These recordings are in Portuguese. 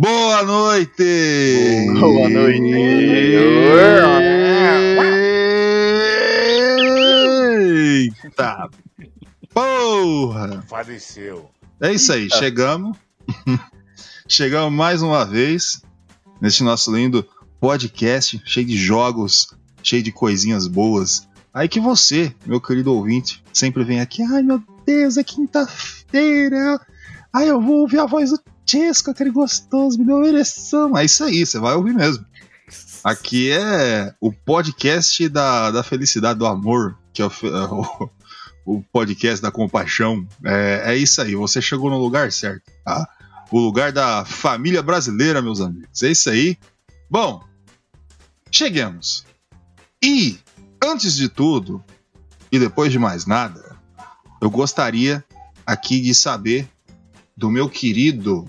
Boa noite! Boa noite! Eita! Porra! Faleceu. É isso aí, chegamos. chegamos mais uma vez neste nosso lindo podcast, cheio de jogos, cheio de coisinhas boas. Aí que você, meu querido ouvinte, sempre vem aqui, ai meu Deus, é quinta-feira. Ai, eu vou ouvir a voz do Chesco, aquele gostoso, me deu uma ereção. É isso aí, você vai ouvir mesmo. Aqui é o podcast da, da felicidade, do amor, que é o, é o, o podcast da compaixão. É, é isso aí, você chegou no lugar certo, tá? O lugar da família brasileira, meus amigos. É isso aí. Bom, cheguemos. E, antes de tudo, e depois de mais nada, eu gostaria aqui de saber do meu querido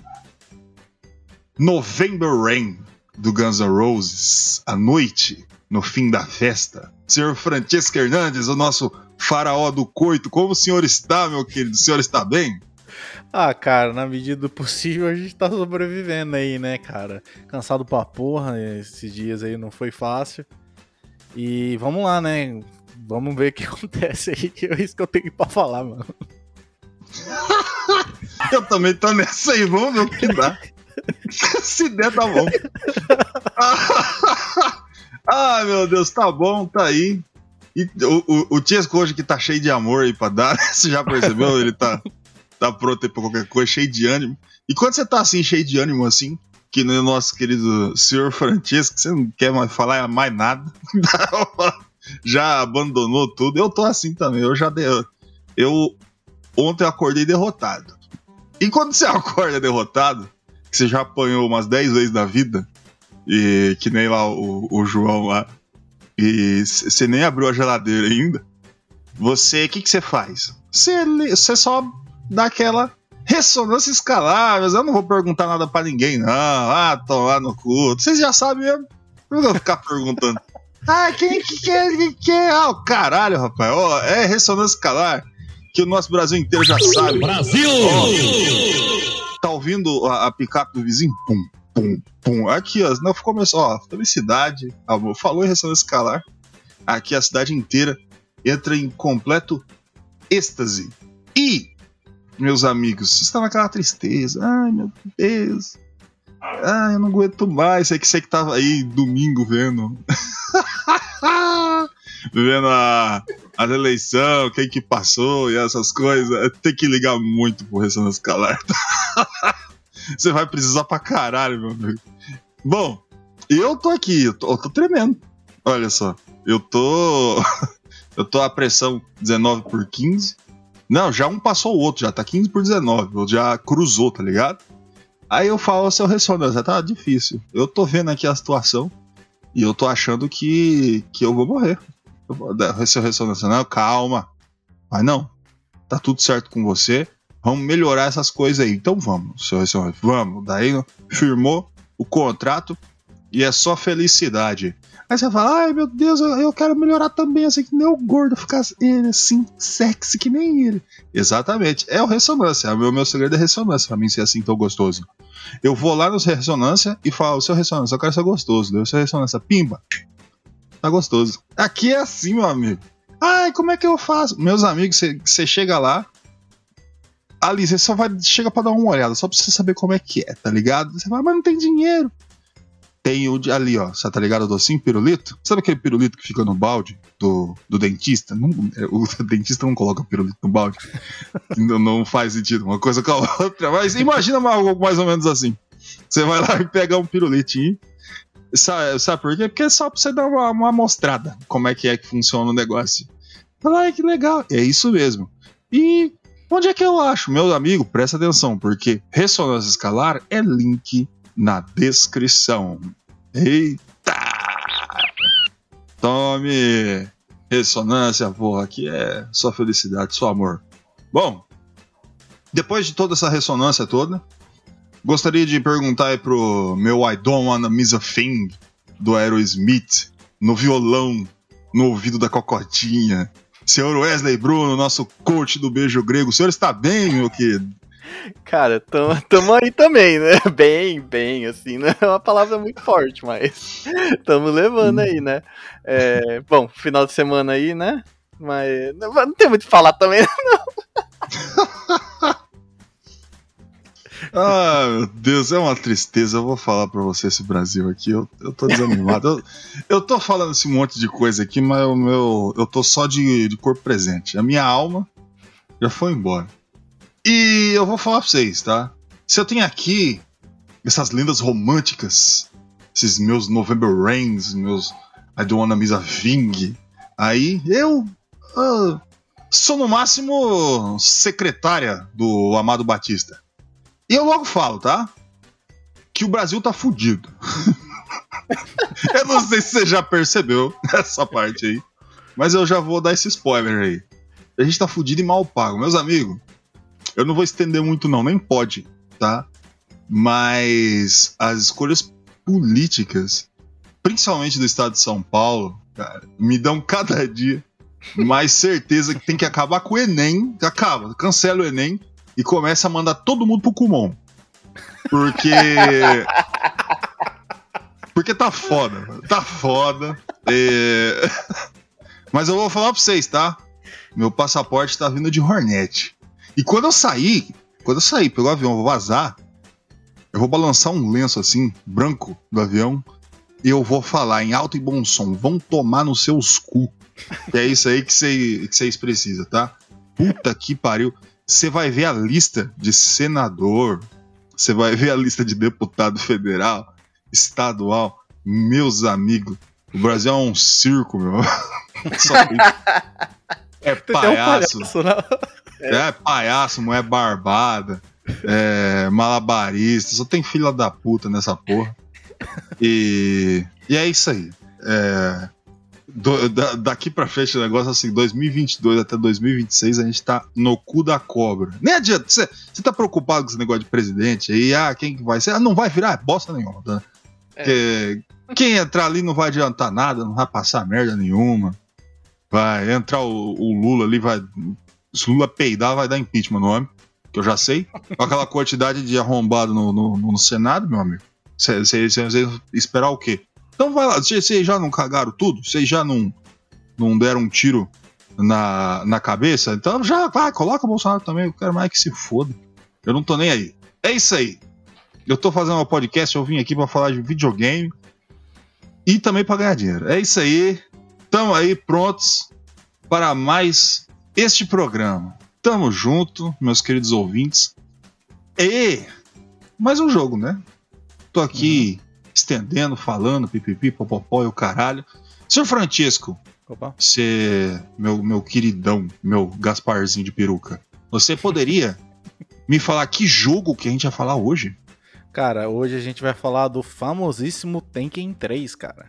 November Rain do Guns N' Roses, à noite, no fim da festa. Senhor Francesco Hernandes, o nosso faraó do coito, como o senhor está, meu querido? O senhor está bem? Ah, cara, na medida do possível a gente tá sobrevivendo aí, né, cara? Cansado pra porra, esses dias aí não foi fácil. E vamos lá, né? Vamos ver o que acontece aí, que é isso que eu tenho pra falar, mano. eu também tô nessa aí, vamos ver o que dá. Se der, tá bom. ah, meu Deus, tá bom, tá aí. E o, o, Tiesco hoje que tá cheio de amor aí pra dar, você já percebeu? Ele tá, tá pronto aí pra qualquer coisa, cheio de ânimo. E quando você tá assim, cheio de ânimo assim, que no nosso querido senhor Francesco, você não quer mais falar mais nada, já abandonou tudo. Eu tô assim também, eu já dei. Eu ontem eu acordei derrotado. E quando você acorda derrotado, que você já apanhou umas 10 vezes na vida, e que nem lá o, o João lá, e você nem abriu a geladeira ainda, você, o que, que você faz? Você, você só dá aquela ressonância escalar, mas eu não vou perguntar nada para ninguém, não. Ah, tô lá no cu. Vocês já sabem mesmo. Eu não vou ficar perguntando. Ah, quem que quer? Quem quer? Ah, o caralho, rapaz. Oh, é ressonância escalar que o nosso Brasil inteiro já sabe. Brasil! Oh, tá ouvindo a, a picape do vizinho? Pum, pum, pum. Aqui, ó, não começou, ó, felicidade, amor. Falou em ressonância escalar. Aqui a cidade inteira entra em completo êxtase. E, meus amigos, está naquela tristeza. Ai, meu Deus. Ai, eu não aguento mais. Sei que você que tava aí domingo vendo. vendo a, a eleição, quem que passou e essas coisas. Tem que ligar muito pro ressonância escalar. Você vai precisar pra caralho, meu amigo. Bom, eu tô aqui, eu tô, eu tô tremendo. Olha só, eu tô. eu tô a pressão 19 por 15. Não, já um passou o outro, já tá 15 por 19. Já cruzou, tá ligado? Aí eu falo, seu ressonância, tá difícil. Eu tô vendo aqui a situação e eu tô achando que, que eu vou morrer. Seu ressonância, não, calma. Mas não, tá tudo certo com você. Vamos melhorar essas coisas aí. Então vamos, ressonância, vamos. Daí firmou o contrato e é só felicidade. Aí você fala, ai meu Deus, eu, quero melhorar também, assim que nem o gordo, ficar assim, sexy que nem ele. Exatamente, é o ressonância. O meu, meu segredo é ressonância, pra mim ser assim tão gostoso. Eu vou lá no ressonância e falo, seu ressonância, eu quero ser gostoso. Deu seu ressonância, pimba. Tá gostoso. Aqui é assim, meu amigo. Ai, como é que eu faço? Meus amigos, você chega lá, ali você só vai chega para dar uma olhada, só pra você saber como é que é, tá ligado? Você fala, mas não tem dinheiro. Tem o ali, ó, você tá ligado? O docinho pirulito? Sabe aquele pirulito que fica no balde do, do dentista? Não, o dentista não coloca pirulito no balde. não, não faz sentido uma coisa com a outra. Mas imagina algo mais ou menos assim. Você vai lá e pega um pirulitinho. Sabe, sabe por quê? Porque é só pra você dar uma, uma mostrada como é que é que funciona o negócio. Fala, que legal. É isso mesmo. E onde é que eu acho? Meu amigo, presta atenção, porque ressonância escalar é link na descrição. Eita! Tome! Ressonância, porra, aqui é só felicidade, só amor. Bom, depois de toda essa ressonância toda, gostaria de perguntar aí pro meu I Don't Wanna Miss a Thing do Aerosmith, no violão, no ouvido da cocotinha. Senhor Wesley Bruno, nosso coach do beijo grego, o senhor está bem, meu querido? Cara, tamo, tamo aí também, né? Bem, bem, assim, não é uma palavra muito forte, mas tamo levando aí, né? É, bom, final de semana aí, né? Mas não, não tem muito o que falar também, Ah, meu Deus, é uma tristeza. Eu vou falar pra você esse Brasil aqui. Eu, eu tô desanimado. eu, eu tô falando esse monte de coisa aqui, mas o meu, eu tô só de, de corpo presente. A minha alma já foi embora. E eu vou falar pra vocês, tá? Se eu tenho aqui essas lendas românticas, esses meus November Rains, meus I Don't Wanna Miss a aí eu ah, sou no máximo secretária do Amado Batista. E eu logo falo, tá? Que o Brasil tá fudido. eu não sei se você já percebeu essa parte aí, mas eu já vou dar esse spoiler aí. A gente tá fudido e mal pago. Meus amigos, eu não vou estender muito, não, nem pode, tá? Mas as escolhas políticas, principalmente do estado de São Paulo, cara, me dão cada dia mais certeza que tem que acabar com o Enem. Acaba, cancela o Enem e começa a mandar todo mundo pro Kumon. Porque. Porque tá foda, tá foda. É... Mas eu vou falar pra vocês, tá? Meu passaporte tá vindo de Hornet. E quando eu sair, quando eu sair pelo avião, eu vou vazar, eu vou balançar um lenço assim, branco, do avião, e eu vou falar em alto e bom som: vão tomar nos seus cu. E é isso aí que vocês que vocês precisam, tá? Puta que pariu. Você vai ver a lista de senador, você vai ver a lista de deputado federal, estadual. Meus amigos, o Brasil é um circo, meu. Só é até um palhaço. palhaço? É, palhaço, mulher barbada, é, malabarista, só tem filha da puta nessa porra. E, e é isso aí. É, do- da- daqui pra frente o negócio é assim, 2022 até 2026 a gente tá no cu da cobra. Nem adianta, você tá preocupado com esse negócio de presidente aí, ah, quem que vai ser? Ah, não vai virar bosta nenhuma, tá? É. Quem entrar ali não vai adiantar nada, não vai passar merda nenhuma. Vai entrar o, o Lula ali, vai. Se o Lula peidar, vai dar impeachment no homem, que eu já sei. Com aquela quantidade de arrombado no, no, no Senado, meu amigo. Vocês esperar o quê? Então vai lá, vocês já não cagaram tudo? Vocês já não, não deram um tiro na, na cabeça? Então já vai, coloca o Bolsonaro também, eu quero mais que se foda. Eu não tô nem aí. É isso aí. Eu tô fazendo um podcast, eu vim aqui pra falar de videogame e também pra ganhar dinheiro. É isso aí. Tamo aí prontos para mais este programa. Tamo junto, meus queridos ouvintes. E mais um jogo, né? Tô aqui estendendo, falando, pipipi, popopó e o caralho. Senhor Francisco, Opa. você, meu, meu queridão, meu Gasparzinho de peruca, você poderia me falar que jogo que a gente vai falar hoje? Cara, hoje a gente vai falar do famosíssimo Tekken 3, cara.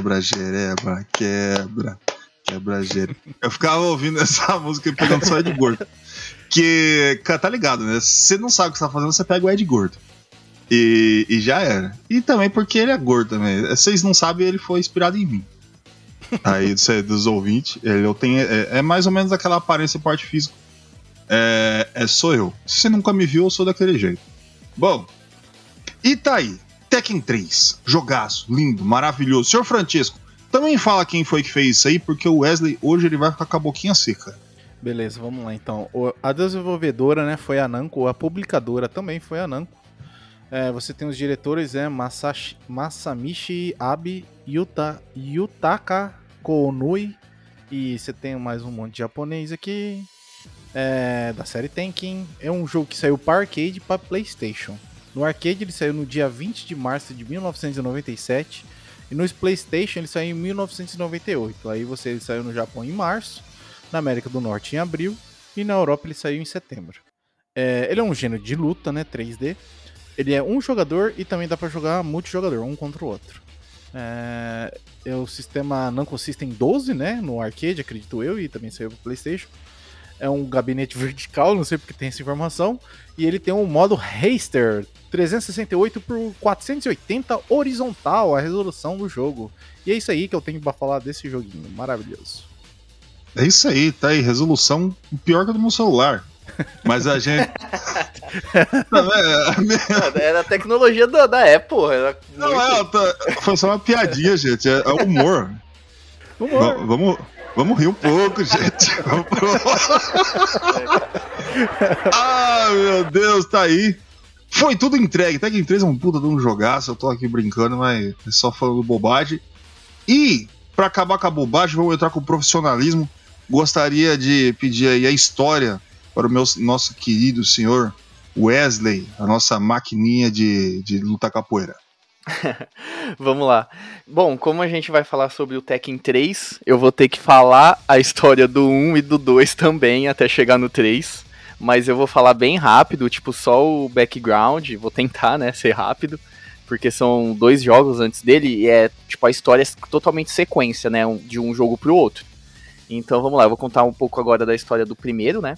Quebra jereba, quebra, quebra jereba. Eu ficava ouvindo essa música e pegando só Ed Gordo. Que, cara, tá ligado, né? Se você não sabe o que você tá fazendo, você pega o Ed Gordo. E, e já era. E também porque ele é gordo também. Vocês não sabem, ele foi inspirado em mim. Aí, dos ouvintes, ele, eu tenho, é, é mais ou menos aquela aparência e parte física. É, é, sou eu. Se você nunca me viu, eu sou daquele jeito. Bom, e tá aí. Tekken 3. Jogaço, lindo, maravilhoso. Senhor Francisco, também fala quem foi que fez isso aí, porque o Wesley hoje ele vai ficar com a boquinha seca. Beleza, vamos lá então. A desenvolvedora né, foi a Namco, a publicadora também foi a Namco. É, você tem os diretores, é Masashi, Masamichi Abe, Yuta, Yutaka Konui, e você tem mais um monte de japonês aqui, é, da série Tenkin. É um jogo que saiu para arcade para PlayStation. No arcade ele saiu no dia 20 de março de 1997 e no PlayStation ele saiu em 1998. Aí você ele saiu no Japão em março, na América do Norte em abril e na Europa ele saiu em setembro. É, ele é um gênero de luta, né, 3D. Ele é um jogador e também dá para jogar multijogador, um contra o outro. É, é o sistema não consiste em 12, né, no arcade, acredito eu, e também saiu pro PlayStation é um gabinete vertical, não sei porque tem essa informação. E ele tem um modo Raster 368 por 480 horizontal, a resolução do jogo. E é isso aí que eu tenho para falar desse joguinho maravilhoso. É isso aí, tá aí, resolução pior que a do meu celular. Mas a gente. É, era a tecnologia da, da Apple. Era não, muito... é, tá... foi só uma piadinha, gente. É, é humor. Humor. V vamos, Vamos rir um pouco, gente. Ah, meu Deus, tá aí. Foi tudo entregue. Tekken 3 é um puta de um jogaço. Eu tô aqui brincando, mas é só falando bobagem. E, para acabar com a bobagem, vamos entrar com o profissionalismo. Gostaria de pedir aí a história para o meu, nosso querido senhor Wesley, a nossa maquininha de, de luta capoeira. Vamos lá. Bom, como a gente vai falar sobre o Tekken 3, eu vou ter que falar a história do 1 e do 2 também até chegar no 3. Mas eu vou falar bem rápido, tipo, só o background, vou tentar, né, ser rápido, porque são dois jogos antes dele e é, tipo, a história é totalmente sequência, né, de um jogo pro outro. Então vamos lá, eu vou contar um pouco agora da história do primeiro, né.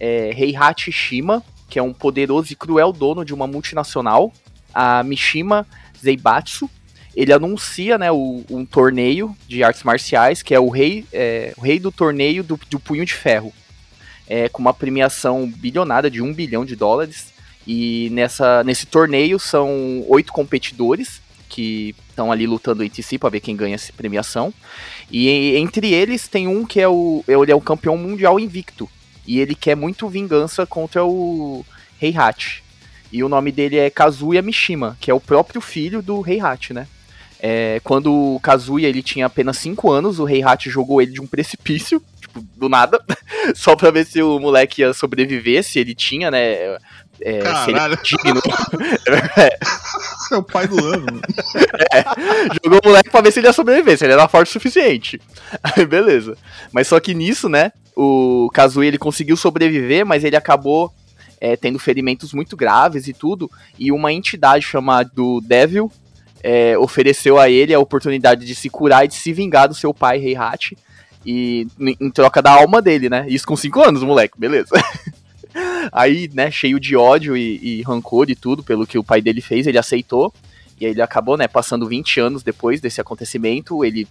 É Heihachi Shima, que é um poderoso e cruel dono de uma multinacional, a Mishima Zeibatsu, ele anuncia né, o, um torneio de artes marciais, que é o rei, é, o rei do torneio do, do punho de ferro, é, com uma premiação bilionária de um bilhão de dólares. E nessa, nesse torneio são oito competidores que estão ali lutando entre si para ver quem ganha essa premiação. E entre eles tem um que é o, ele é o campeão mundial invicto. E ele quer muito vingança contra o Heihachi. E o nome dele é Kazuya Mishima, que é o próprio filho do Heihachi, né? É, quando o Kazuya ele tinha apenas 5 anos, o Heihachi jogou ele de um precipício, tipo, do nada, só pra ver se o moleque ia sobreviver, se ele tinha, né? É, Caralho. Se ele é. é o pai do ano. É, jogou o moleque pra ver se ele ia sobreviver, se ele era forte o suficiente. Aí, beleza. Mas só que nisso, né? O Kazuya ele conseguiu sobreviver, mas ele acabou é, tendo ferimentos muito graves e tudo, e uma entidade chamada Devil é, ofereceu a ele a oportunidade de se curar e de se vingar do seu pai, Heihachi, e em troca da alma dele, né? Isso com 5 anos, moleque, beleza. Aí, né, cheio de ódio e, e, rancor e tudo pelo que o pai dele fez, ele aceitou. E aí ele acabou, né, passando 20 anos depois desse acontecimento, ele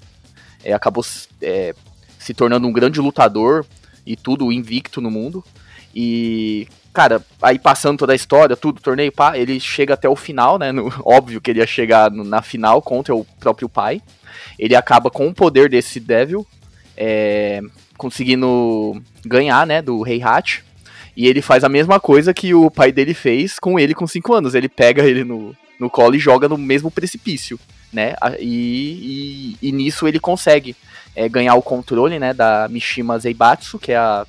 é, acabou é, se tornando um grande lutador e tudo invicto no mundo. E cara, aí passando toda a história, tudo, torneio, pá, ele chega até o final, né? No, óbvio que ele ia chegar no, na final contra o próprio pai. Ele acaba com o poder desse Devil, é, conseguindo ganhar, né, do Rei Hat. E ele faz a mesma coisa que o pai dele fez com ele com 5 anos. Ele pega ele no, no colo e joga no mesmo precipício, né? E, e, e nisso ele consegue é, ganhar o controle, né, da Mishima Zeibatsu, que é a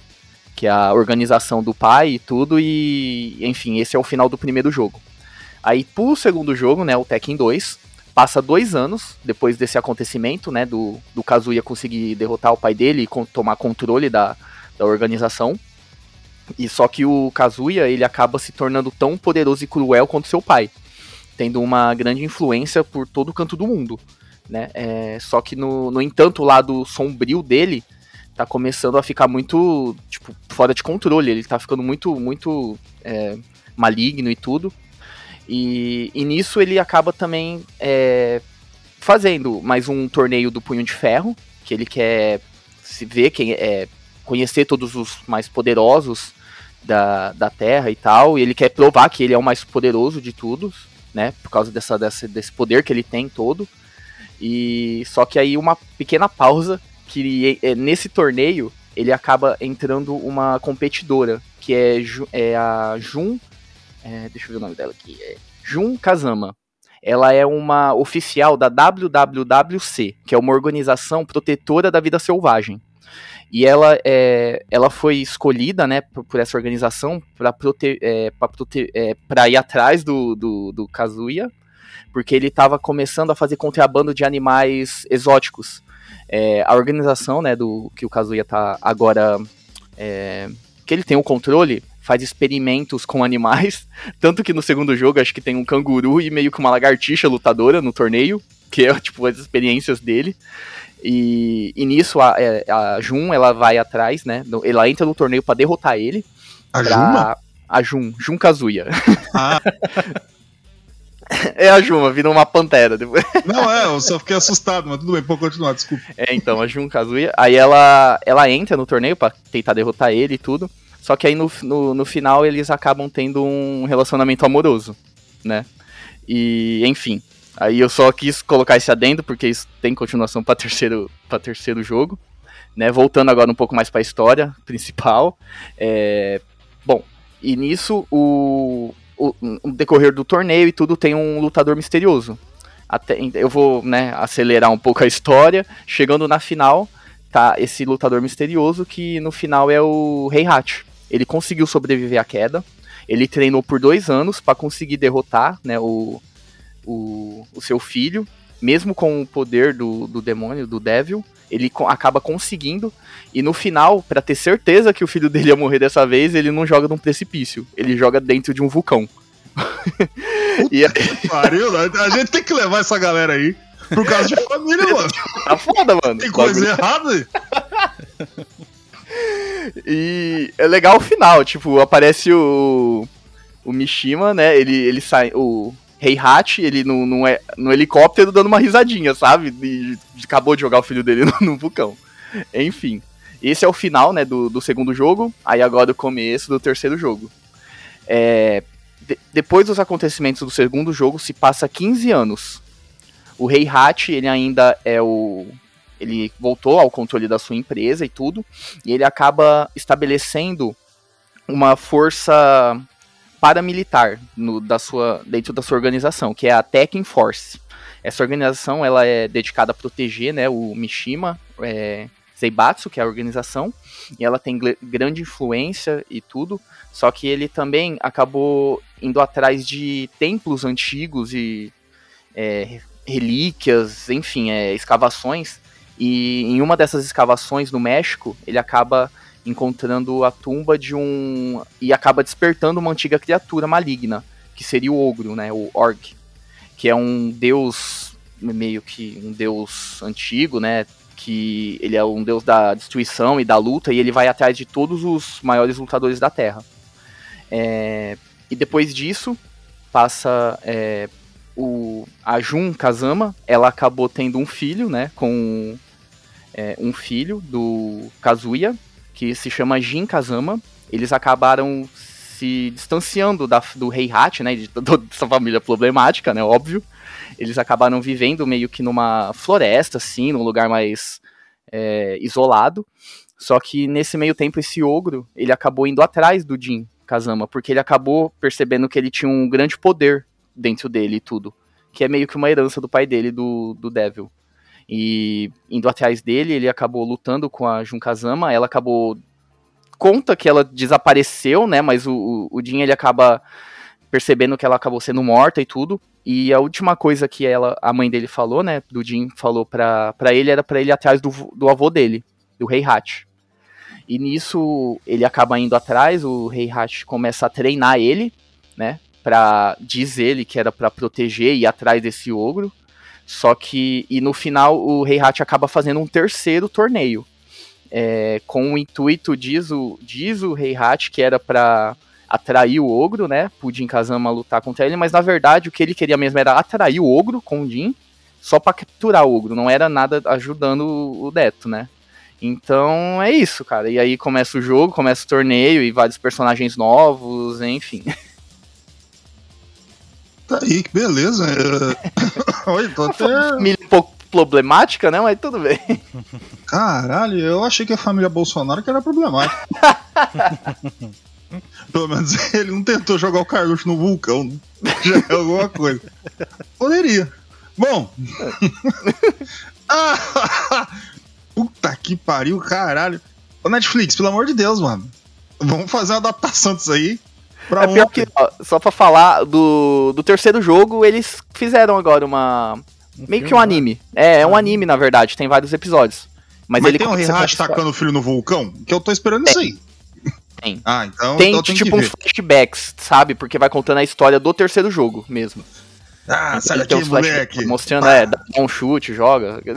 que é a organização do pai e tudo, e enfim, esse é o final do primeiro jogo. Aí pro segundo jogo, né, o Tekken 2, passa dois anos depois desse acontecimento, né, do, do Kazuya conseguir derrotar o pai dele e tomar controle da, da organização. E só que o Kazuya, ele acaba se tornando tão poderoso e cruel quanto seu pai, tendo uma grande influência por todo o canto do mundo. né? É, só que no, no entanto o lado sombrio dele tá começando a ficar muito, tipo, fora de controle. Ele tá ficando muito, muito é, maligno e tudo. E, e, nisso ele acaba também é, fazendo mais um torneio do Punho de Ferro, que ele quer se ver, quem é, conhecer todos os mais poderosos da, da Terra e tal, e ele quer provar que ele é o mais poderoso de todos, né, por causa dessa, dessa, desse poder que ele tem todo. E só que aí uma pequena pausa que é, nesse torneio ele acaba entrando uma competidora que é, é a Jun, é, deixa eu ver o nome dela aqui, é Jun Kazama. Ela é uma oficial da WWWC, que é uma organização protetora da vida selvagem. E ela, é, ela foi escolhida né, por, por essa organização para é, é, ir atrás do, do, do Kazuya, porque ele estava começando a fazer contrabando de animais exóticos. É, a organização né, do que o Kazuya está agora. É, que ele tem o controle, faz experimentos com animais. Tanto que no segundo jogo acho que tem um canguru e meio que uma lagartixa lutadora no torneio, que é tipo as experiências dele. E, e nisso a, é, a, Jun ela vai atrás, né? Ela entra no torneio para derrotar ele. A pra... Juma? A Jun, Jun Kazuya. Ah. É a Juma, vira uma pantera. Não, é, eu só fiquei assustado, mas tudo bem, pode continuar, desculpa. É, então, a Jun Kazuya. Aí ela, ela entra no torneio pra tentar derrotar ele e tudo. Só que aí no, no, no final eles acabam tendo um relacionamento amoroso, né? E, enfim. Aí eu só quis colocar esse adendo, porque isso tem continuação para terceiro, pra terceiro jogo. Né? Voltando agora um pouco mais para a história principal. É... Bom, e nisso o, o, decorrer do torneio e tudo tem um lutador misterioso. Até, eu vou né, acelerar um pouco a história. Chegando na final, tá esse lutador misterioso que no final é o Rei Hat. Ele conseguiu sobreviver à queda. Ele treinou por dois anos para conseguir derrotar né, o, o, o, seu filho, mesmo com o poder do, do demônio, do Devil. Ele acaba conseguindo, e no final, para ter certeza que o filho dele ia morrer dessa vez, ele não joga num precipício, ele joga dentro de um vulcão. e aí... Pariu, a gente tem que levar essa galera aí por causa de família, mano. Tá foda, mano. Tem coisa errada aí. E é legal o final, tipo, aparece o. O Mishima, né? Ele, ele sai. O Rei Hat, ele no, no, é, no helicóptero dando uma risadinha, sabe? De, acabou de jogar o filho dele no, no vulcão. Enfim. Esse é o final, né, do, do segundo jogo. Aí agora o começo do terceiro jogo. É, de, depois dos acontecimentos do segundo jogo, se passa 15 anos. O Rei Hat, ele ainda é o, ele voltou ao controle da sua empresa e tudo, e ele acaba estabelecendo uma força paramilitar no, da sua, dentro da sua organização, que é a Tekken Force. Essa organização ela é dedicada a proteger né, o Mishima é, Zeibatsu, que é a organização, e ela tem grande influência e tudo, só que ele também acabou indo atrás de templos antigos e é, relíquias, enfim, é, escavações e em uma dessas escavações no México, ele acaba encontrando a tumba de um. e acaba despertando uma antiga criatura maligna, que seria o ogro, né? O Org. Que é um deus, meio que um deus antigo, né? Que ele é um deus da destruição e da luta, e ele vai atrás de todos os maiores lutadores da Terra. É, e depois disso, passa é, o, a Jun Kazama, ela acabou tendo um filho, né, com é, um filho do Kazuya, que se chama Jin Kazama. Eles acabaram se distanciando da, do Rei Hat, né, de toda essa família problemática, né, óbvio. Eles acabaram vivendo meio que numa floresta, assim, num lugar mais é, isolado. Só que nesse meio tempo esse ogro, ele acabou indo atrás do Jin Kazama, porque ele acabou percebendo que ele tinha um grande poder dentro dele e tudo. Que é meio que uma herança do pai dele, do, do Devil. E indo atrás dele, ele acabou lutando com a Junkazama, ela acabou. Conta que ela desapareceu, né? Mas o, o, Jin ele acaba percebendo que ela acabou sendo morta e tudo. E a última coisa que ela, a mãe dele falou, né? Do Jin falou pra, pra ele era para ele ir atrás do, do avô dele, do Rei Hat. E nisso ele acaba indo atrás, o Rei Hat começa a treinar ele, né? Pra, diz ele que era para proteger e ir atrás desse ogro. Só que, e no final, o Heihachi acaba fazendo um terceiro torneio. É, com o intuito, diz o, diz o Heihachi, que era para atrair o ogro, né? Jin Kazama lutar contra ele, mas na verdade o que ele queria mesmo era atrair o ogro com o Jin, só para capturar o ogro, não era nada ajudando o Deto, né? Então é isso, cara. E aí começa o jogo, começa o torneio e vários personagens novos, enfim. Tá aí, que beleza. É... Oi, tô até... Família um pouco problemática, né? Mas tudo bem. Caralho, eu achei que a família Bolsonaro que era problemática. Pelo menos ele não tentou jogar o Carluxo no vulcão. Já é alguma coisa. Poderia. Bom. ah, puta que pariu, caralho. Ô Netflix, pelo amor de Deus, mano. Vamos fazer uma adaptação disso aí. Pra é pior que, ó, só pra falar do, do terceiro jogo, eles fizeram agora uma. Um meio filme, que um anime. É, é um anime, na verdade, tem vários episódios. Mas, Mas ele tem um Heihachi tacando o filho no vulcão? Que eu tô esperando tem. isso aí. Tem. Ah, então. Tem, então tipo, uns flashbacks, sabe? Porque vai contando a história do terceiro jogo mesmo. Ah, sai daqui, flash- moleque. Mostrando, é, dá um chute, joga.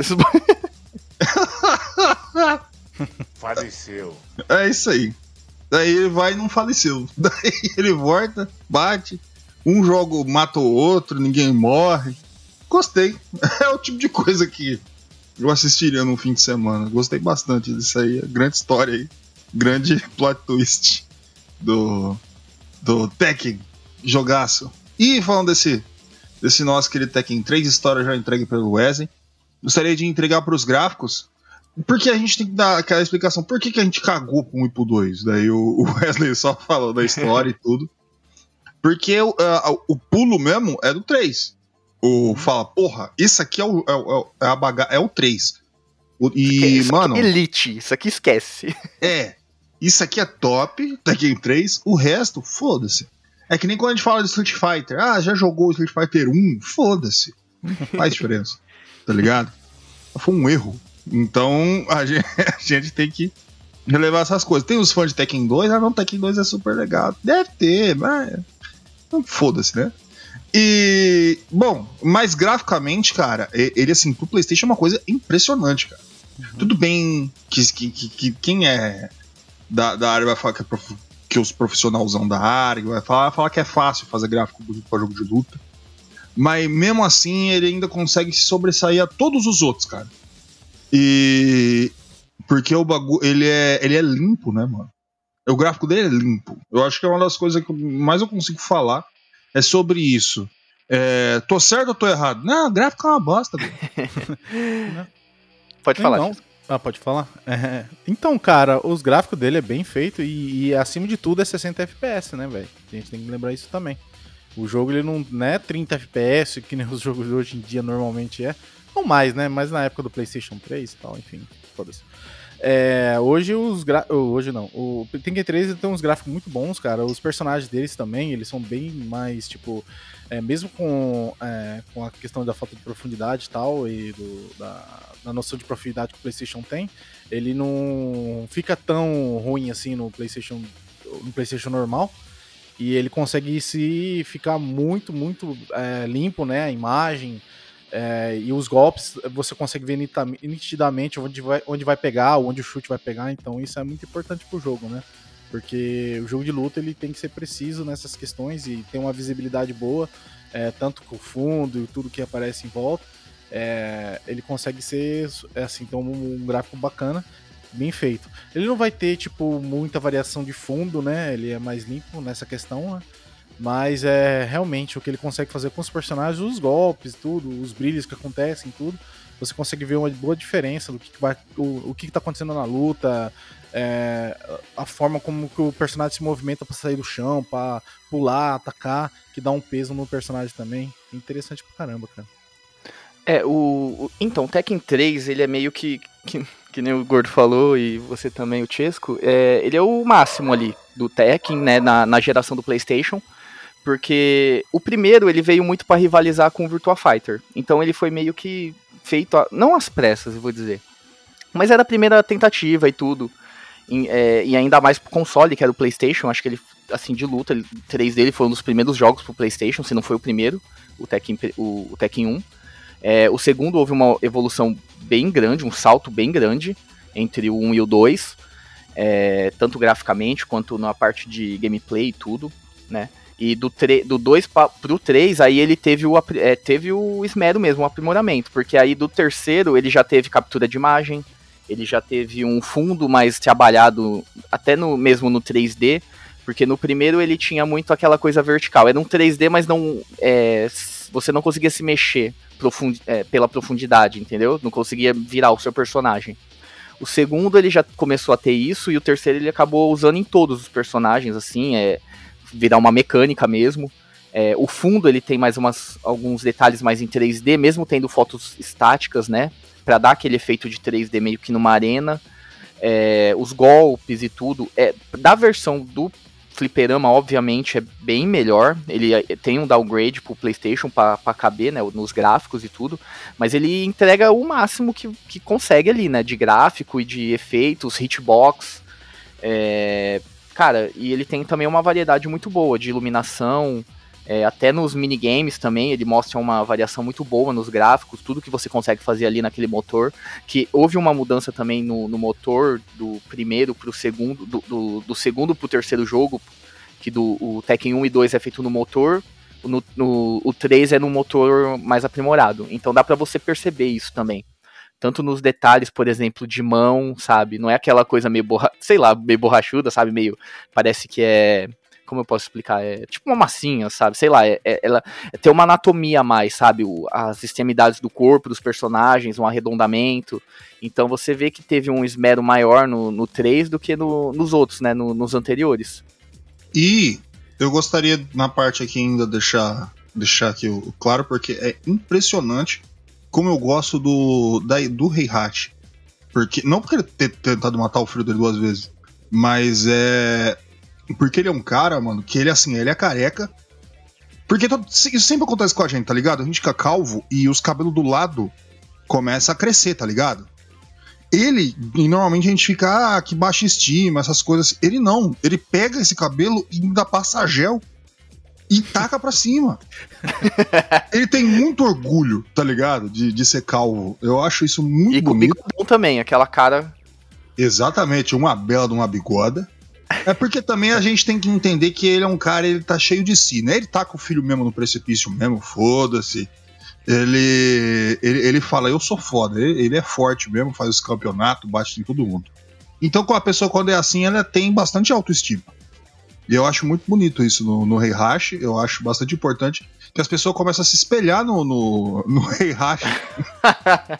Faleceu. É isso aí. Daí ele vai e não faleceu. Daí ele volta, bate. Um jogo mata o outro, ninguém morre. Gostei. É o tipo de coisa que eu assistiria no fim de semana. Gostei bastante disso aí. Grande história aí. Grande plot twist do, do Tekken. Jogaço. E falando desse, desse nosso querido Tekken 3, história já entregue pelo Wesley. Gostaria de entregar para os gráficos porque a gente tem que dar aquela explicação. Por que, que a gente cagou pro 1 e pro 2? Daí o Wesley só falou da história e tudo. Porque o, a- o pulo mesmo é do 3. O fala, porra, isso aqui é o, é, o- é a baga é o 3. O- e, Isso mano, aqui é Elite, isso aqui esquece. é. Isso aqui é top, Tekken 3. O resto, foda-se. É que nem quando a gente fala de Street Fighter. Ah, já jogou o Street Fighter 1? Foda-se. Não faz diferença. Tá ligado? Foi um erro. Então a gente, a gente tem que relevar essas coisas. Tem os fãs de Tekken 2, ah não, Tekken 2 é super legal. Deve ter, mas. Não foda-se, né? E. Bom, mas graficamente, cara, ele assim, pro PlayStation é uma coisa impressionante, cara. Tudo bem que, que, que- que quem é da, da área vai falar que, é prof- que os profissionalzão da área vai falar, vai falar que é fácil fazer gráfico pra jogo de luta. Mas mesmo assim, ele ainda consegue se sobressair a todos os outros, cara. E. Porque o bagulho. Ele é, ele é limpo, né, mano? O gráfico dele é limpo. Eu acho que é uma das coisas que mais eu consigo falar é sobre isso. É, tô certo ou tô errado? Não, o gráfico é uma bosta, velho. Pode falar. Então, ah, pode falar? É, Então, cara, os gráficos dele é bem feito e, e, acima de tudo é 60 FPS, né, velho? A gente tem que lembrar isso também. O jogo ele não, não é 30 FPS, que nem os jogos de hoje em dia normalmente é. Mais, né? Mas na época do PlayStation 3 e tal, enfim, foda-se. É, hoje os gra... Hoje não. O Tekken 3 tem uns gráficos muito bons, cara. Os personagens deles também, eles são bem mais, tipo. É, mesmo com, é, com a questão da falta de profundidade e tal, e do, da, da noção de profundidade que o PlayStation tem, ele não fica tão ruim assim no PlayStation, no PlayStation normal. E ele consegue se ficar muito, muito é, limpo, né? A imagem. É, e os golpes você consegue ver nitidamente onde vai, onde vai pegar, onde o chute vai pegar, então isso é muito importante pro jogo, né? Porque o jogo de luta ele tem que ser preciso nessas questões e ter uma visibilidade boa, é, tanto com o fundo e tudo que aparece em volta. É, ele consegue ser é, assim, ter um, um gráfico bacana, bem feito. Ele não vai ter tipo muita variação de fundo, né? Ele é mais limpo nessa questão, né? Mas é realmente o que ele consegue fazer com os personagens, os golpes, tudo, os brilhos que acontecem, tudo. Você consegue ver uma boa diferença do que, que vai, o, o que, que tá acontecendo na luta, é, a forma como que o personagem se movimenta para sair do chão, para pular, atacar, que dá um peso no personagem também. Interessante pra caramba, cara. É, o, o- Então, o Tekken 3, ele é meio que, que. que nem o Gordo falou e você também, o Chesco. É, ele é o máximo ali do Tekken, né? Na, na geração do PlayStation. Porque o primeiro ele veio muito para rivalizar com o Virtua Fighter. Então ele foi meio que feito. a- não às pressas, eu vou dizer. Mas era a primeira tentativa e tudo. Em- é, e ainda mais pro console, que era o PlayStation. Acho que ele, assim, de luta, ele, 3 dele foi um dos primeiros jogos pro PlayStation, se não foi o primeiro, o Tekken, o, o Tekken 1. É, o segundo houve uma evolução bem grande, um salto bem grande entre o 1 e o 2, é, tanto graficamente quanto na parte de gameplay e tudo, né? E do, do 2 pro 3, aí ele teve o, é, teve o esmero mesmo, o aprimoramento, porque aí do terceiro ele já teve captura de imagem, ele já teve um fundo mais trabalhado, até no mesmo no 3D, porque no primeiro ele tinha muito aquela coisa vertical. Era um 3D, mas não. É, você não conseguia se mexer profund, é, pela profundidade, entendeu? Não conseguia virar o seu personagem. O segundo ele já começou a ter isso, e o terceiro ele acabou usando em todos os personagens, assim, é virar uma mecânica mesmo. É, o fundo ele tem mais umas, alguns detalhes mais em 3D, mesmo tendo fotos estáticas, né? para dar aquele efeito de 3D meio que numa arena. É, os golpes e tudo. É, da versão do fliperama, obviamente, é bem melhor. Ele é, tem um downgrade pro PlayStation para caber né, nos gráficos e tudo. Mas ele entrega o máximo que, que consegue ali, né? De gráfico e de efeitos, hitbox. É, cara, e ele tem também uma variedade muito boa de iluminação. É, até nos minigames também, ele mostra uma variação muito boa nos gráficos, tudo que você consegue fazer ali naquele motor. Que houve uma mudança também no, no motor do primeiro pro segundo, do, do, do segundo pro terceiro jogo, que do o Tekken 1 e 2 é feito no motor, no, no, o 3 é no motor mais aprimorado. Então dá para você perceber isso também. Tanto nos detalhes, por exemplo, de mão, sabe? Não é aquela coisa meio borra... sei lá, meio borrachuda, sabe? Meio. Parece que é como eu posso explicar? É tipo uma massinha, sabe? Sei lá, é, é, ela é, tem uma anatomia a mais, sabe? O, as extremidades do corpo dos personagens, um arredondamento. Então você vê que teve um esmero maior no, no 3 do que no, nos outros, né? No, nos anteriores. E eu gostaria, na parte aqui ainda, deixar, deixar aqui o, claro, porque é impressionante como eu gosto do, da, do Heihachi. Porque, não porque ele ter tentado matar o filho dele duas vezes, mas é porque ele é um cara, mano, que ele, assim, ele é careca. Porque todo, isso sempre acontece com a gente, tá ligado? A gente fica calvo e os cabelos do lado começam a crescer, tá ligado? Ele, e normalmente a gente fica, ah, que baixa estima, essas coisas. Ele não. Ele pega esse cabelo e ainda passa gel e taca pra cima. ele tem muito orgulho, tá ligado? De, de ser calvo. Eu acho isso muito e bonito. E com também, aquela cara. Exatamente, uma bela de uma bigoda. É porque também a gente tem que entender que ele é um cara, ele tá cheio de si, né? Ele tá com o filho mesmo no precipício mesmo, foda-se. Ele, ele, ele fala, eu sou foda, ele, ele é forte mesmo, faz os campeonatos, bate em todo mundo. Então, com a pessoa, quando é assim, ela tem bastante autoestima. E eu acho muito bonito isso no, no Rei eu acho bastante importante que as pessoas começam a se espelhar no, no, no Rei Hash.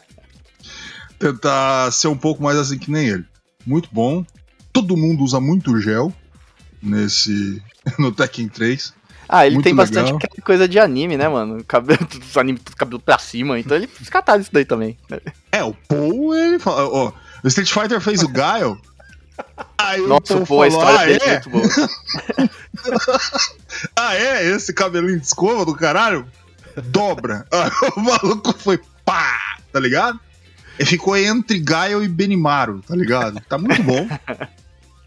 Tentar ser um pouco mais assim que nem ele. Muito bom todo mundo usa muito gel nesse no Tekken 3. Ah, ele muito tem bastante legal. coisa de anime, né, mano? Cabelo, os anime tudo cabelo pra cima, então ele descartado isso daí também. É, o Paul, ele fala, ó, o Street Fighter fez o Gaio. Aí Nossa, Paul a história ah, dele é? é muito boa. ah, é? Esse cabelinho de escova do caralho? Dobra. O maluco foi pá, tá ligado? Ele ficou entre Gaio e Benimaru, tá ligado? Tá muito bom.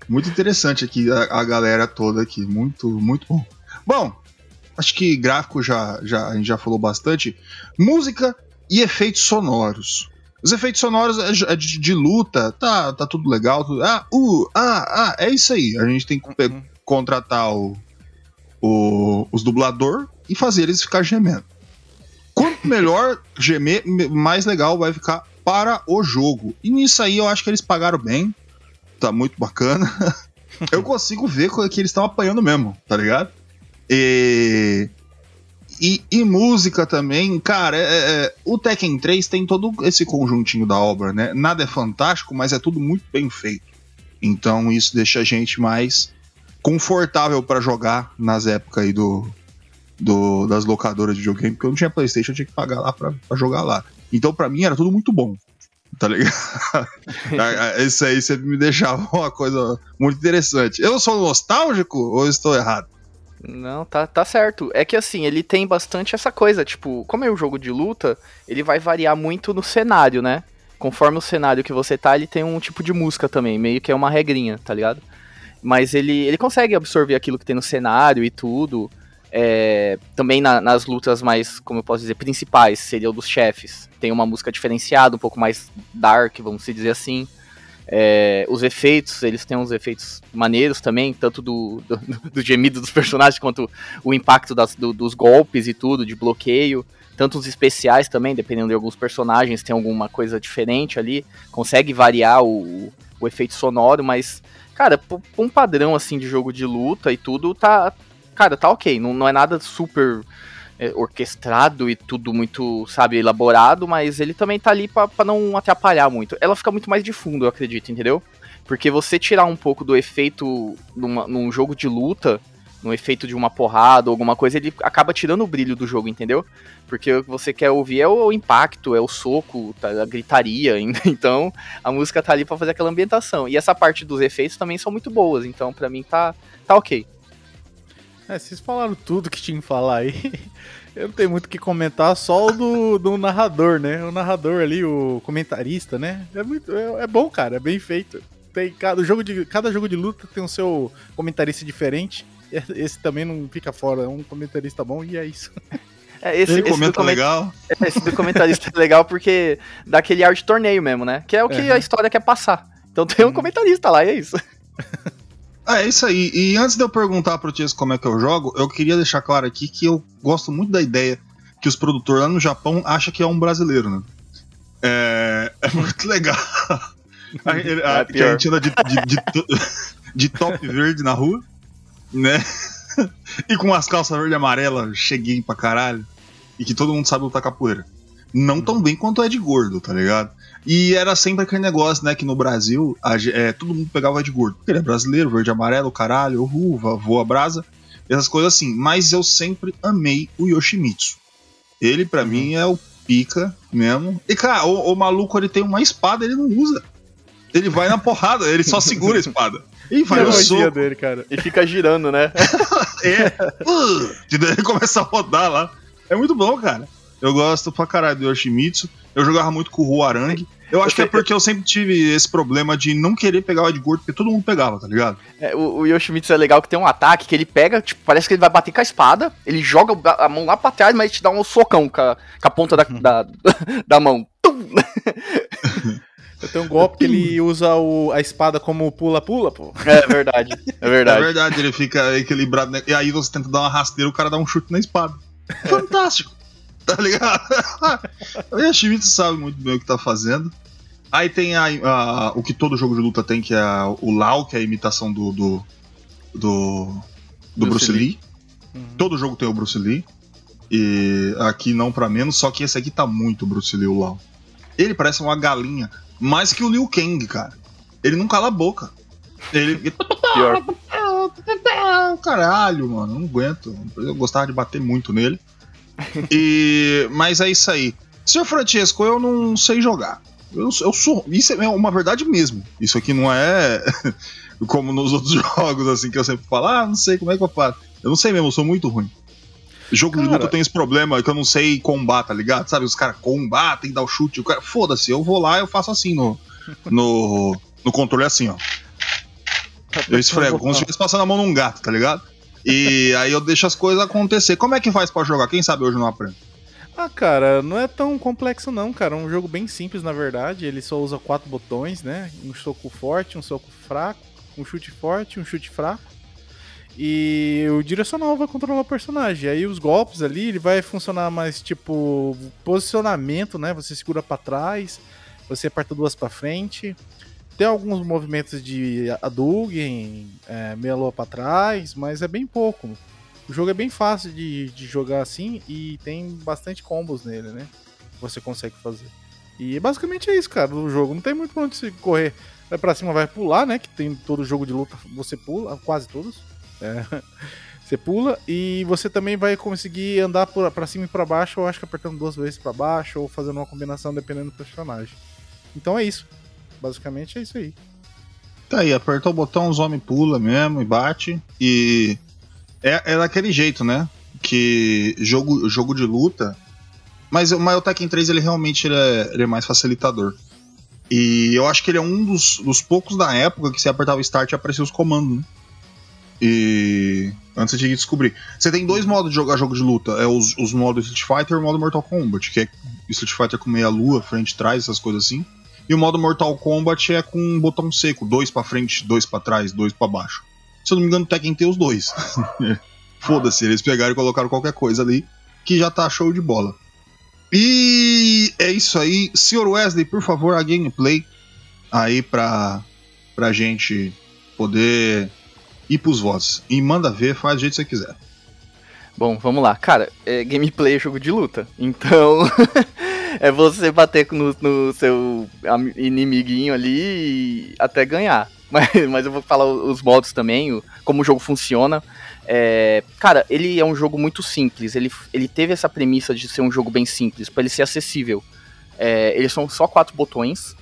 Muito interessante aqui a, a, galera toda aqui, muito, muito bom. Bom, acho que gráfico já, já a gente já falou bastante. Música e efeitos sonoros. Os efeitos sonoros é de, de, luta, tá, tá tudo legal. Tudo, ah, uh, ah, ah, é isso aí. A gente tem que uhum. contratar o, o, os dublador e fazer eles ficar gemendo. Quanto melhor gemer, mais legal vai ficar para o jogo. E nisso aí eu acho que eles pagaram bem tá muito bacana. eu consigo ver que eles estão apanhando mesmo, tá ligado? E, e, e música também, cara, é, é, o Tekken 3 tem todo esse conjuntinho da obra, né? Nada é fantástico, mas é tudo muito bem feito. Então isso deixa a gente mais confortável para jogar nas épocas aí do, do, das locadoras de videogame, porque eu não tinha Playstation, eu tinha que pagar lá pra, pra jogar lá. Então para mim era tudo muito bom tá ligado? Isso aí sempre me deixava uma coisa muito interessante. Eu sou nostálgico ou estou errado? Não, tá, tá certo. É que assim, ele tem bastante essa coisa, tipo, como é um jogo de luta, ele vai variar muito no cenário, né? Conforme o cenário que você tá, ele tem um tipo de música também, meio que é uma regrinha, tá ligado? Mas ele, ele consegue absorver aquilo que tem no cenário e tudo. É, também na- nas lutas mais, como eu posso dizer, principais, seria o dos chefes. Tem uma música diferenciada, um pouco mais dark, vamos dizer assim. É, os efeitos, eles têm uns efeitos maneiros também, tanto do, do, do gemido dos personagens quanto o impacto das- do- dos golpes e tudo, de bloqueio. Tanto os especiais também, dependendo de alguns personagens, tem alguma coisa diferente ali. Consegue variar o, o efeito sonoro, mas, cara, um padrão assim de jogo de luta e tudo, tá. Cara, tá ok. Não, não é nada super orquestrado e tudo muito, sabe, elaborado, mas ele também tá ali pra, pra não atrapalhar muito. Ela fica muito mais de fundo, eu acredito, entendeu? Porque você tirar um pouco do efeito numa- num jogo de luta, no efeito de uma porrada ou alguma coisa, ele acaba tirando o brilho do jogo, entendeu? Porque o que você quer ouvir é o impacto, é o soco, tá, a gritaria. Então, a música tá ali pra fazer aquela ambientação. E essa parte dos efeitos também são muito boas, então pra mim tá, tá ok. É, vocês falaram tudo que tinha que falar aí. Eu não tenho muito o que comentar, só o do, do narrador, né? O narrador ali, o comentarista, né? É, muito, é, é bom, cara, é bem feito. Tem cada jogo de, cada jogo de luta tem o seu comentarista diferente. Esse também não fica fora, é um comentarista bom e é isso. É, esse, Ele esse do comenta comen- legal. esse do comentarista é legal porque dá aquele ar de torneio mesmo, né? Que é o que Uhum. a história quer passar. Então tem um Uhum. comentarista lá, e é isso. Ah, é isso aí. E antes de eu perguntar pro Tias como é que eu jogo, eu queria deixar claro aqui que eu gosto muito da ideia que os produtores lá no Japão acham que é um brasileiro, né? É, é muito legal. A, a- É que a gente anda de, de, de de top verde na rua, né? E com as calças verde e amarela, cheguei pra caralho. E que todo mundo sabe lutar capoeira. Não tão bem quanto é de gordo, tá ligado? E era sempre aquele negócio, né? Que no Brasil, a é, todo mundo pegava de gordo. Porque ele é brasileiro, verde amarelo, caralho, uva, voa brasa, essas coisas assim. Mas eu sempre amei o Yoshimitsu. Ele, pra mim, é o pica mesmo. E, cara, o, o maluco, ele tem uma espada, ele não usa. Ele vai na porrada, ele só segura a espada. E vai no soco. dele, cara. E fica girando, né? É. Uh, e daí ele começa a rodar lá. É muito bom, cara. Eu gosto pra caralho do Yoshimitsu. Eu jogava muito com o Ruarangue. Eu acho que é porque eu sempre tive esse problema de não querer pegar o de gordo, porque todo mundo pegava, tá ligado? É, o, o Yoshimitsu é legal que tem um ataque que ele pega, tipo, parece que ele vai bater com a espada, ele joga a mão lá pra trás, mas ele te dá um socão com a, com a ponta da, da, da mão. Tum! Eu tenho um golpe que ele usa o- a espada como pula-pula, pô. É verdade, é É verdade. verdade, ele fica equilibrado. Né? E aí você tenta dar uma rasteira, o cara dá um chute na espada. Fantástico! Tá ligado? o Yoshimitsu sabe muito bem o que tá fazendo. Aí tem a, a- o que todo jogo de luta tem, que é o Lau, que é a imitação do. do. do, do Bruce Bruce, Lee. Uhum. Todo jogo tem o Bruce Lee. E aqui não pra menos, só que esse aqui tá muito Bruce Lee, o Lau. Ele parece uma galinha, mais que o Liu Kang, cara. Ele não cala a boca. Ele. Pior. Caralho, mano, não aguento. Eu gostava de bater muito nele. E, mas é isso aí. Senhor Francesco, eu não sei jogar. Eu, eu sou. Isso é uma verdade mesmo. Isso aqui não é como nos outros jogos, assim, que eu sempre falo, ah, não sei como é que eu faço. Eu não sei mesmo, eu sou muito ruim. Jogo de Cara. luta tem esse problema que eu não sei combater, tá ligado? Sabe, os caras combatem, dá o chute, o cara. Foda-se, eu vou lá eu faço assim no. No, no controle assim, ó. Eu esfrego, como se estivesse passando a mão num gato, tá ligado? E aí eu deixo as coisas acontecer. Como é que faz pra jogar? Quem sabe hoje não aprendo. Ah, cara, não é tão complexo não, cara. É um jogo bem simples, na verdade. Ele só usa quatro botões, né? Um soco forte, um soco fraco, um chute forte, um chute fraco. E o direcional vai controlar o personagem. Aí os golpes ali, ele vai funcionar mais tipo posicionamento, né? Você segura pra trás, você aperta duas pra frente. Tem alguns movimentos de Hadouken, é, meia lua pra trás, mas é bem pouco. O jogo é bem fácil de, de jogar assim e tem bastante combos nele, né? Você consegue fazer. E basicamente é isso, cara, o jogo. Não tem muito pra onde você correr. Vai pra cima, vai pular, né? Que tem todo jogo de luta, você pula, quase todos. É. Você pula e você também vai conseguir andar por, pra cima e pra baixo, eu acho que apertando duas vezes pra baixo ou fazendo uma combinação dependendo do personagem. Então é isso. Basicamente é isso aí. Tá aí, apertou o botão, os homens pula mesmo e bate. E é, é daquele jeito, né? Que jogo, jogo de luta. Mas o Mario Tekken 3 ele realmente ele é, ele é mais facilitador. E eu acho que ele é um dos, dos poucos da época que você apertava Start e aparecia os comandos, né? E. Antes que descobrir. Você tem dois modos de jogar jogo de luta: é os, os modos Street Fighter e o modo Mortal Kombat, que é Street Fighter com meia lua, frente, trás, essas coisas assim. E o modo Mortal Kombat é com um botão seco, dois pra frente, dois pra trás, dois pra baixo. Se eu não me engano, o Tekken tem os dois. Foda-se, eles pegaram e colocaram qualquer coisa ali, que já tá show de bola. E é isso aí. Senhor Wesley, por favor, a gameplay aí pra, pra gente poder ir pros votos. E manda ver, faz do jeito que você quiser. Bom, vamos lá. Cara, é, gameplay é jogo de luta. Então, é você bater no, no seu inimiguinho ali e até ganhar. Mas, mas eu vou falar os modos também, o- como o jogo funciona. É, cara, ele é um jogo muito simples. Ele, ele teve essa premissa de ser um jogo bem simples, para ele ser acessível. É, eles são só quatro botões.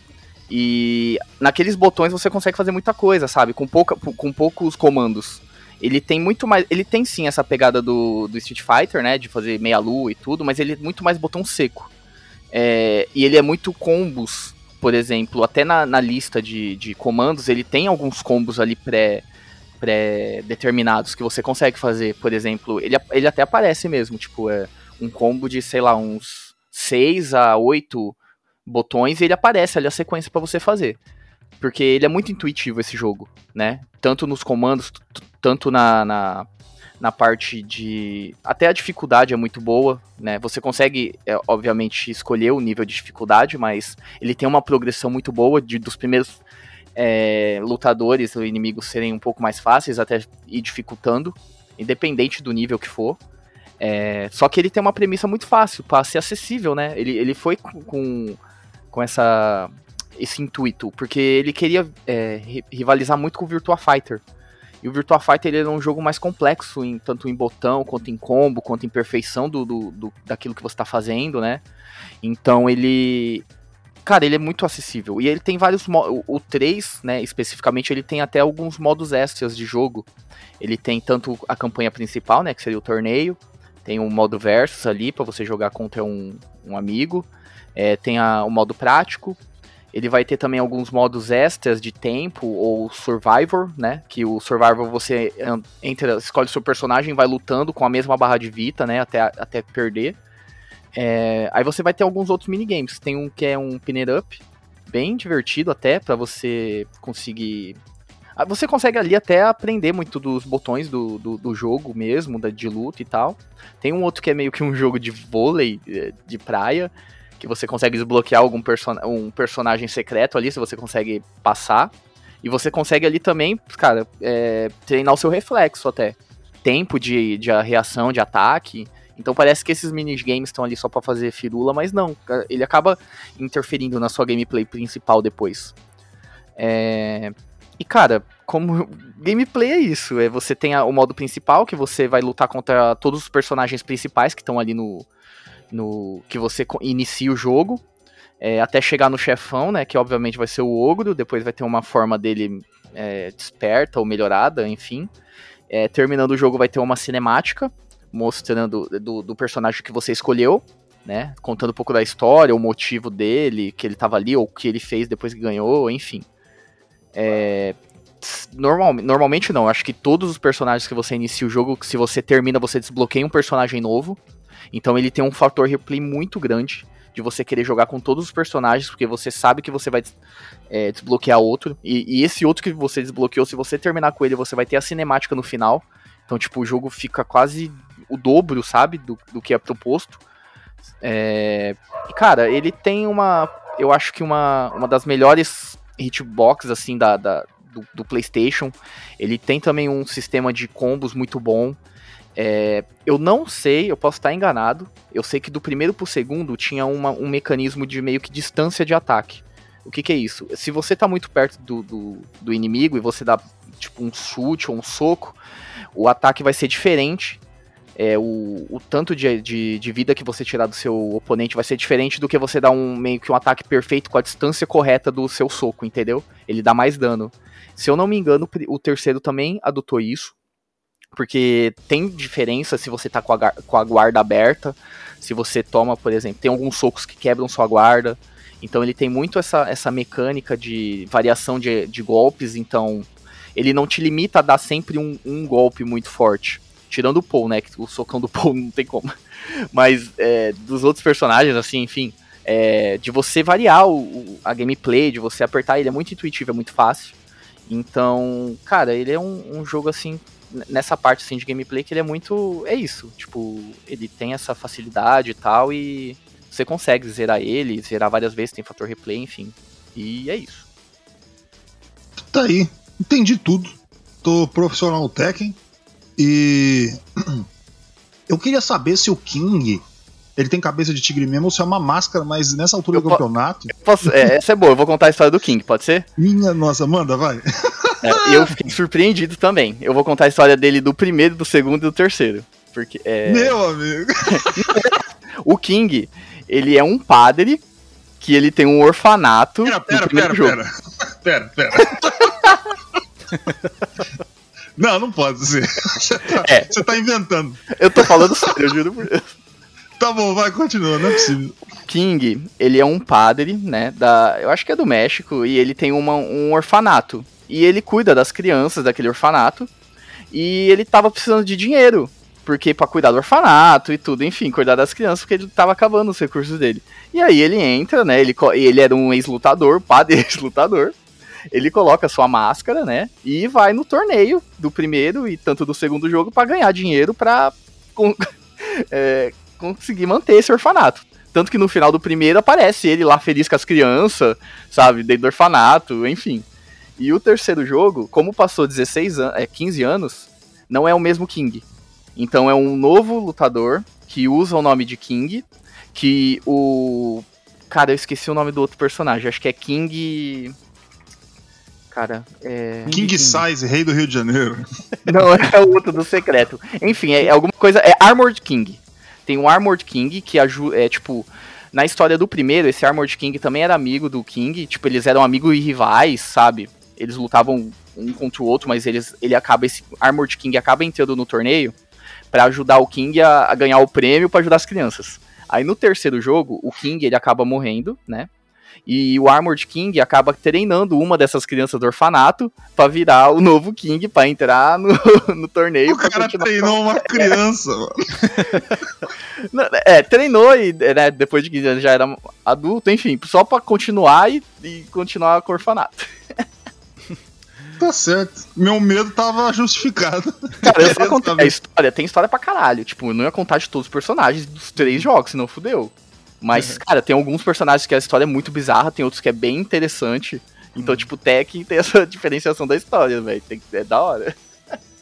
E naqueles botões você consegue fazer muita coisa, sabe? Com, pouca, com poucos comandos. Ele tem muito mais. Ele tem sim essa pegada do, do Street Fighter, né? De fazer meia-lua e tudo, mas ele é muito mais botão seco. É, e ele é muito combos, por exemplo, até na, na lista de, de comandos, ele tem alguns combos ali pré pré-determinados que você consegue fazer. Por exemplo, ele, ele até aparece mesmo, tipo, é um combo de, sei lá, uns 6 a 8 botões e ele aparece ali a sequência para você fazer. Porque ele é muito intuitivo esse jogo, né? Tanto nos comandos, tanto na, na, na parte de. Até a dificuldade é muito boa, né? Você consegue, é, obviamente, escolher o nível de dificuldade, mas ele tem uma progressão muito boa de, dos primeiros é, lutadores ou inimigos serem um pouco mais fáceis, até ir dificultando, independente do nível que for. É, só que ele tem uma premissa muito fácil para ser acessível, né? Ele, ele foi com, com, essa, esse intuito, porque ele queria é, ri- rivalizar muito com o Virtua Fighter. E o Virtua Fighter ele é um jogo mais complexo, em, tanto em botão, quanto em combo, quanto em perfeição do, do, do- daquilo que você está fazendo, né? Então ele. Cara, ele é muito acessível. E ele tem vários modos. O 3, né, especificamente, ele tem até alguns modos extras de jogo. Ele tem tanto a campanha principal, né, que seria o torneio. Tem um modo versus ali para você jogar contra um, um amigo. É, tem a- o modo prático. Ele vai ter também alguns modos extras de tempo ou Survivor, né? Que o Survivor você en- entra, escolhe seu personagem, vai lutando com a mesma barra de vida, né? Até, até perder. É, aí você vai ter alguns outros minigames. Tem um que é um Pinner Up, bem divertido até, para você conseguir. Ah, Você consegue ali até aprender muito dos botões do, do, do jogo mesmo, da, de luta e tal. Tem um outro que é meio que um jogo de vôlei eh, de praia, que você consegue desbloquear algum person um personagem secreto ali, se você consegue passar. E você consegue ali também, cara, é, treinar o seu reflexo até. Tempo de, de reação, de ataque. Então parece que esses minigames estão ali só pra fazer firula, mas não. Ele acaba interferindo na sua gameplay principal depois. É, E cara, como gameplay é isso, é você tem a- o modo principal que você vai lutar contra todos os personagens principais que estão ali no, no que você inicia o jogo, é, até chegar no chefão, né, que obviamente vai ser o ogro, depois vai ter uma forma dele é, desperta ou melhorada, enfim. É, terminando o jogo vai ter uma cinemática mostrando do, do personagem que você escolheu, né, contando um pouco da história, o motivo dele, que ele tava ali ou o que ele fez depois que ganhou, enfim. É, normal, normalmente não, acho que todos os personagens que você inicia o jogo, se você termina, você desbloqueia um personagem novo. Então ele tem um fator replay muito grande de você querer jogar com todos os personagens, porque você sabe que você vai é, desbloquear outro. E, e esse outro que você desbloqueou, se você terminar com ele, você vai ter a cinemática no final. Então, tipo, o jogo fica quase o dobro, sabe, do, do que é proposto. É, cara, ele tem uma. Eu acho que uma, uma das melhores hitbox, assim, da, da- do, do PlayStation. Ele tem também um sistema de combos muito bom. É, eu não sei, eu posso estar enganado. Eu sei que do primeiro pro segundo tinha uma- um mecanismo de meio que distância de ataque. O que, que é isso? Se você tá muito perto do, do, do inimigo e você dá tipo um chute ou um soco, o ataque vai ser diferente. É, o, o tanto de, de, de vida que você tirar do seu oponente vai ser diferente do que você dar um meio que um ataque perfeito com a distância correta do seu soco, entendeu? Ele dá mais dano. Se eu não me engano, o terceiro também adotou isso. Porque tem diferença se você tá com a, com a guarda aberta, se você toma, por exemplo, tem alguns socos que quebram sua guarda. Então ele tem muito essa, essa mecânica de variação de, de golpes, então ele não te limita a dar sempre um, um golpe muito forte. Tirando o Paul, né? Que o socão do Paul não tem como. Mas é, dos outros personagens, assim, enfim. É, de você variar o, a gameplay, de você apertar, ele é muito intuitivo, é muito fácil. Então, cara, ele é um, um jogo assim, nessa parte assim, de gameplay, que ele é muito. É isso. Tipo, ele tem essa facilidade e tal, e você consegue zerar ele, zerar várias vezes, tem fator replay, enfim. E é isso. Tá aí. Entendi tudo. Tô profissional no Tekken. E. Eu queria saber se o King. Ele tem cabeça de tigre mesmo ou se é uma máscara, mas nessa altura Eu do campeonato. Posso- é, essa é boa, eu vou contar a história do King, pode ser? Minha nossa, manda, vai. É, eu fiquei surpreendido também. Eu vou contar a história dele do primeiro, do segundo e do terceiro. Porque é, Meu amigo. o King, ele é um padre que ele tem um orfanato. Pera, pera, pera, jogo. pera. Pera, pera. Não, não pode ser. Você tá, É. você tá inventando. Eu tô falando sério, eu juro por Deus. Tá bom, vai, continua, não é possível. King, ele é um padre, né, da, eu acho que é do México, e ele tem uma- um orfanato. E ele cuida das crianças daquele orfanato, e ele tava precisando de dinheiro, porque pra cuidar do orfanato e tudo, enfim, cuidar das crianças, porque ele tava acabando os recursos dele. E aí ele entra, né, ele, ele era um ex-lutador, padre ex-lutador, ele coloca sua máscara, né, e vai no torneio do primeiro e tanto do segundo jogo pra ganhar dinheiro pra con- é, conseguir manter esse orfanato. Tanto que no final do primeiro aparece ele lá feliz com as crianças, sabe, dentro do orfanato, enfim. E o terceiro jogo, como passou 16 an é, 15 anos, não é o mesmo King. Então é um novo lutador que usa o nome de King, que o cara, eu esqueci o nome do outro personagem, acho que é King Cara, é King, Size, rei do Rio de Janeiro. não, é o outro do secreto. Enfim, é alguma coisa. É Armored King. Tem um Armored King que ajuda. É tipo. Na história do primeiro, esse Armored King também era amigo do King. Tipo, eles eram amigos e rivais, sabe? Eles lutavam um contra o outro, mas eles, ele acaba. Esse Armored King acaba entrando no torneio pra ajudar o King a, a ganhar o prêmio pra ajudar as crianças. Aí no terceiro jogo, o King ele acaba morrendo, né? E o Armored King acaba treinando uma dessas crianças do orfanato pra virar o novo King, pra entrar no, no torneio. O cara continuar- treinou uma criança, mano. Não, É, treinou e né, depois de 15 anos já era adulto, enfim, só pra continuar e, e continuar com o orfanato. Tá certo. Meu medo tava justificado. Cara, eu só contei tá a história, tem história pra caralho. Tipo, eu não ia contar de todos os personagens dos três jogos, senão fudeu. Mas, cara, tem alguns personagens que a história é muito bizarra, tem outros que é bem interessante. Então, tipo, o Tech tem essa diferenciação da história, velho. É da hora.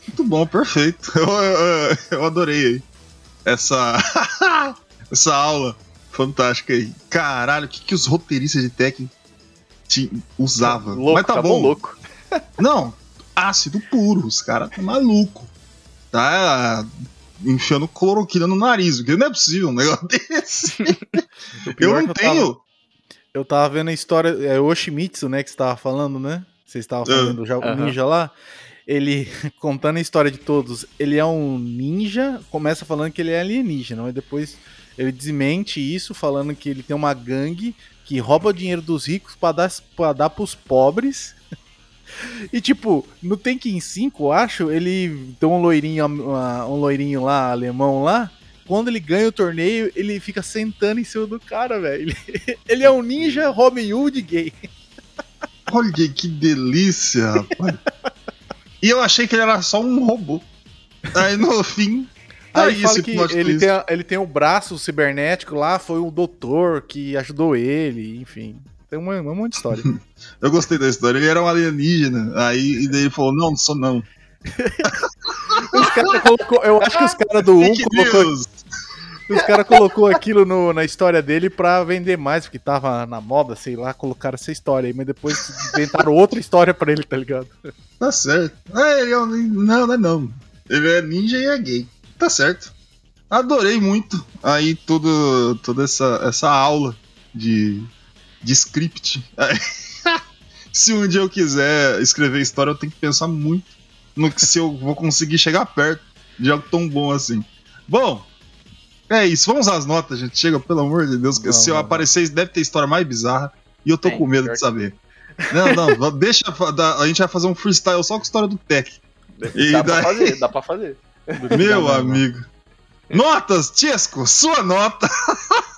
Muito bom, perfeito. Eu, eu, eu adorei aí. Essa. essa aula fantástica aí. Caralho, o que, que os roteiristas de Tekken usavam? Louco, Mas tá tava bom. louco. Não, ácido puro. Os caras tá maluco. Tá enfiando cloroquina no nariz, porque não é possível um negócio desse. Eu é não que tava- tenho. Eu tava vendo a história. É o Oshimitsu, né? Que você tava falando, né? Você estava Ah. falando já o Aham. ninja lá. Ele, contando a história de todos, ele é um ninja. Começa falando que ele é alienígena, mas depois ele desmente isso, falando que ele tem uma gangue que rouba o dinheiro dos ricos pra dar, pra dar pros pobres. E tipo, no Tekken 5, eu acho, ele tem um loirinho, um loirinho lá, alemão lá. Quando ele ganha o torneio, ele fica sentando em cima do cara, velho. Ele, ele é um ninja Robin Hood gay. Olha que delícia, rapaz. e eu achei que ele era só um robô. Aí no fim. Tá Aí fala que ele tem, ele tem o braço cibernético lá, foi o doutor que ajudou ele, enfim. Tem uma, um monte de história. Eu gostei da história. Ele era um alienígena. Aí e daí ele falou: Não, não sou não. Colocou, eu acho que os caras do 1 Fake colocou, os cara colocou aquilo no- na história dele pra vender mais, porque tava na moda, sei lá, colocaram essa história aí, mas depois inventaram outra história pra ele, tá ligado? Tá certo. É, ele é um... Não, não é não. Ele é ninja e é gay. Tá certo. Adorei muito aí tudo, toda essa, essa aula de, de script. se um dia eu quiser escrever história, eu tenho que pensar muito no que se eu vou conseguir chegar perto de algo tão bom assim. Bom, é isso. Vamos às notas, gente. Chega, pelo amor de Deus. que Vamos, se eu aparecer, deve ter história mais bizarra. E eu tô Tem, com medo de saber. Não, não, deixa. A gente vai fazer um freestyle só com a história do Tech. E dá pra daí- fazer, dá pra fazer. Meu Não, não, não. amigo. Notas, Tiesco, sua nota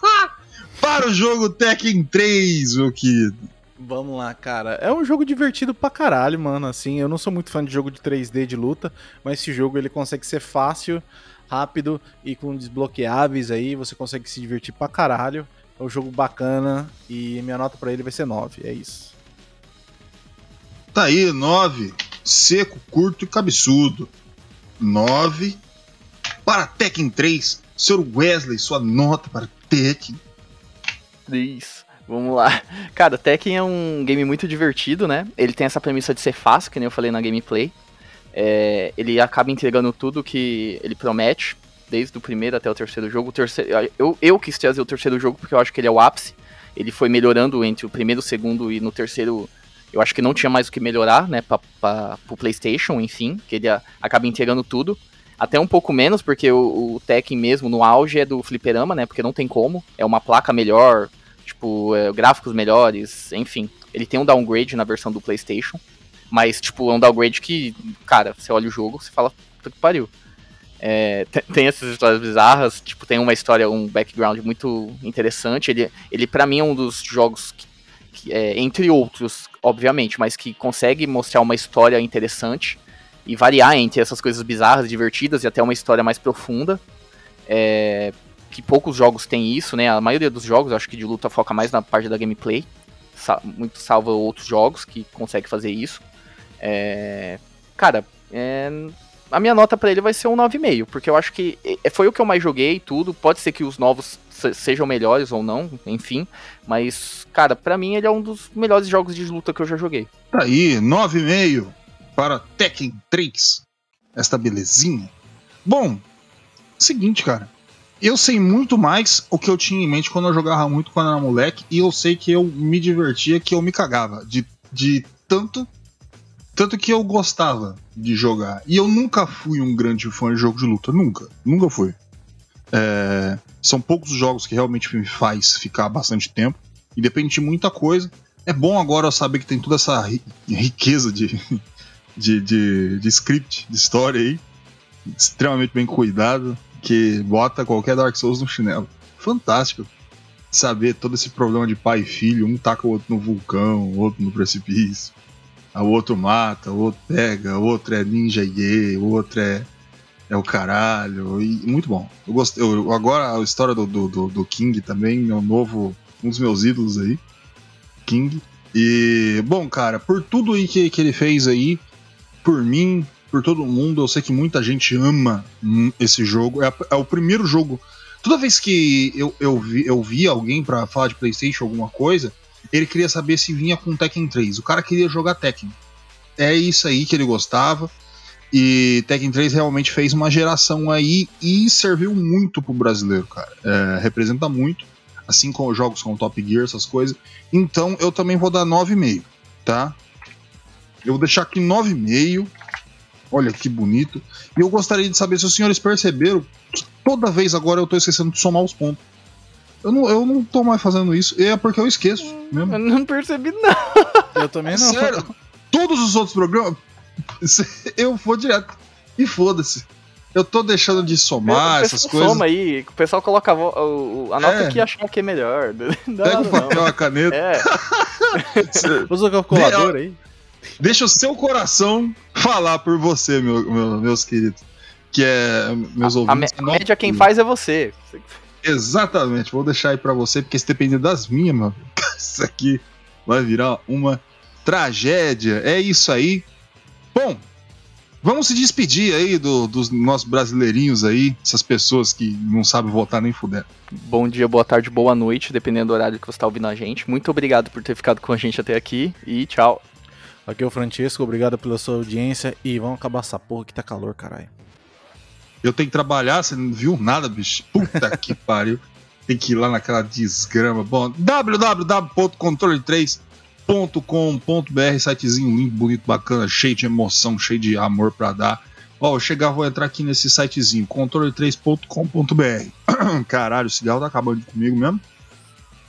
para o jogo Tekken 3, meu querido. Vamos lá, cara. É um jogo divertido pra caralho, mano. Assim, eu não sou muito fã de jogo de 3D de luta, mas esse jogo ele consegue ser fácil, rápido e com desbloqueáveis aí. Você consegue se divertir pra caralho. É um jogo bacana e minha nota pra ele vai ser 9. É isso. Tá aí, 9. Seco, curto e cabeçudo. 9 para Tekken 3. Sr. Wesley, sua nota para Tekken. Isso. Vamos lá. Cara, Tekken é um game muito divertido, né? Ele tem essa premissa de ser fácil, que nem eu falei na gameplay. É, ele acaba entregando tudo que ele promete, desde o primeiro até o terceiro jogo. O terceiro, eu, eu quis trazer o terceiro jogo porque eu acho que ele é o ápice. Ele foi melhorando entre o primeiro o segundo, e no terceiro eu acho que não tinha mais o que melhorar, né? Pra, pra, pro PlayStation, enfim, que ele a- acaba entregando tudo. Até um pouco menos, porque o, o Tekken mesmo, no auge, é do fliperama, né? Porque não tem como. É uma placa melhor, tipo, é, gráficos melhores, enfim. Ele tem um downgrade na versão do PlayStation, mas, tipo, é um downgrade que, cara, você olha o jogo, você fala, puta que pariu. É, te- tem essas histórias bizarras, tipo, tem uma história, um background muito interessante. Ele, ele para mim, é um dos jogos, que, que, é, entre outros, obviamente, mas que consegue mostrar uma história interessante e variar entre essas coisas bizarras, divertidas e até uma história mais profunda. É, que poucos jogos têm isso, né? A maioria dos jogos, acho que de luta foca mais na parte da gameplay. Sa- muito salva outros jogos que conseguem fazer isso. É, cara, é, a minha nota pra ele vai ser um 9,5, porque eu acho que é, foi o que eu mais joguei e tudo. Pode ser que os novos se- sejam melhores ou não, enfim. Mas, cara, pra mim ele é um dos melhores jogos de luta que eu já joguei. Tá aí, 9,5 para Tekken 3. Esta belezinha. Bom, seguinte, cara. Eu sei muito mais o que eu tinha em mente quando eu jogava muito quando eu era moleque. E eu sei que eu me divertia, que eu me cagava. De, de tanto. Tanto que eu gostava de jogar. E eu nunca fui um grande fã de jogo de luta. Nunca. Nunca fui. É, são poucos os jogos que realmente me faz ficar bastante tempo. E depende de muita coisa. É bom agora saber que tem toda essa ri- riqueza de, de, de, de script, de história aí. Extremamente bem cuidado. Que bota qualquer Dark Souls no chinelo. Fantástico. Saber todo esse problema de pai e filho. Um taca o outro no vulcão, o outro no precipício. O outro mata, o outro pega, o outro é ninja gay, o outro é, é o caralho. E muito bom. Eu gostei. eu- agora a história do, do, do- do King também, meu novo. Um dos meus ídolos aí. King. E, bom, cara, por tudo aí que, que ele fez aí, por mim, por todo mundo, eu sei que muita gente ama hum, esse jogo. É, é o primeiro jogo. Toda vez que eu, eu, vi, eu vi alguém pra falar de PlayStation alguma coisa, ele queria saber se vinha com Tekken 3. O cara queria jogar Tekken. É isso aí que ele gostava. E Tekken 3 realmente fez uma geração aí e serviu muito pro brasileiro, cara. É, representa muito, assim como jogos como Top Gear, essas coisas. Então eu também vou dar 9,5, tá? Eu vou deixar aqui 9,5. Olha que bonito. E eu gostaria de saber se os senhores perceberam que toda vez agora eu tô esquecendo de somar os pontos. Eu não, eu não tô mais fazendo isso. E é porque eu esqueço mesmo. Eu não percebi, não. Eu também não. Sério, todos os outros programas, eu vou direto. E foda-se. Eu tô deixando de somar essas coisas. Soma aí, o pessoal coloca a, o- a nota É. que achar que é melhor. Não Pega o não. papel, a caneta. É, Usa o calculador aí. Deixa o seu coração falar por você, meu- meu- meus queridos. Que é. Meus a, ouvintes. a média quem faz é você. Exatamente, vou deixar aí pra você, porque se depender das minhas, meu, isso aqui vai virar uma tragédia. É isso aí. Bom, vamos se despedir aí do- dos nossos brasileirinhos aí, essas pessoas que não sabem votar nem fuder. Bom dia, boa tarde, boa noite, dependendo do horário que você está ouvindo a gente. Muito obrigado por ter ficado com a gente até aqui e tchau. Aqui é o Francesco, obrigado pela sua audiência e vamos acabar essa porra que tá calor, caralho. Eu tenho que trabalhar, você não viu nada, bicho. Puta que pariu. Tem que ir lá naquela desgrama. Bom, www.controle3.com.br, sitezinho lindo, bonito, bacana, cheio de emoção, cheio de amor pra dar. Ó, eu chegar, vou entrar aqui nesse sitezinho, controle3.com.br. Caralho, o cigarro tá acabando comigo mesmo.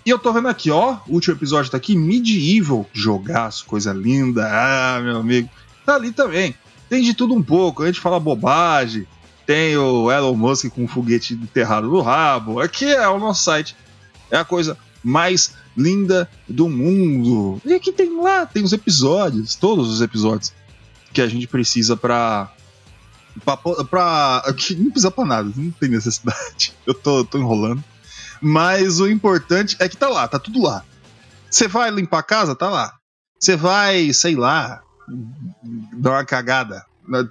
E eu tô vendo aqui, ó, o último episódio tá aqui, Medieval, jogaço, coisa linda, ah, meu amigo. Tá ali também. Tem de tudo um pouco, a gente fala bobagem, tem o Elon Musk com um foguete enterrado no rabo. Aqui é o nosso site. É a coisa mais linda do mundo. E aqui tem lá, tem os episódios, todos os episódios que a gente precisa pra. pra, pra aqui não precisa pra nada, não tem necessidade. Eu tô, tô enrolando. Mas o importante é que tá lá, tá tudo lá. Você vai limpar a casa? Tá lá. Você vai, sei lá, dar uma cagada.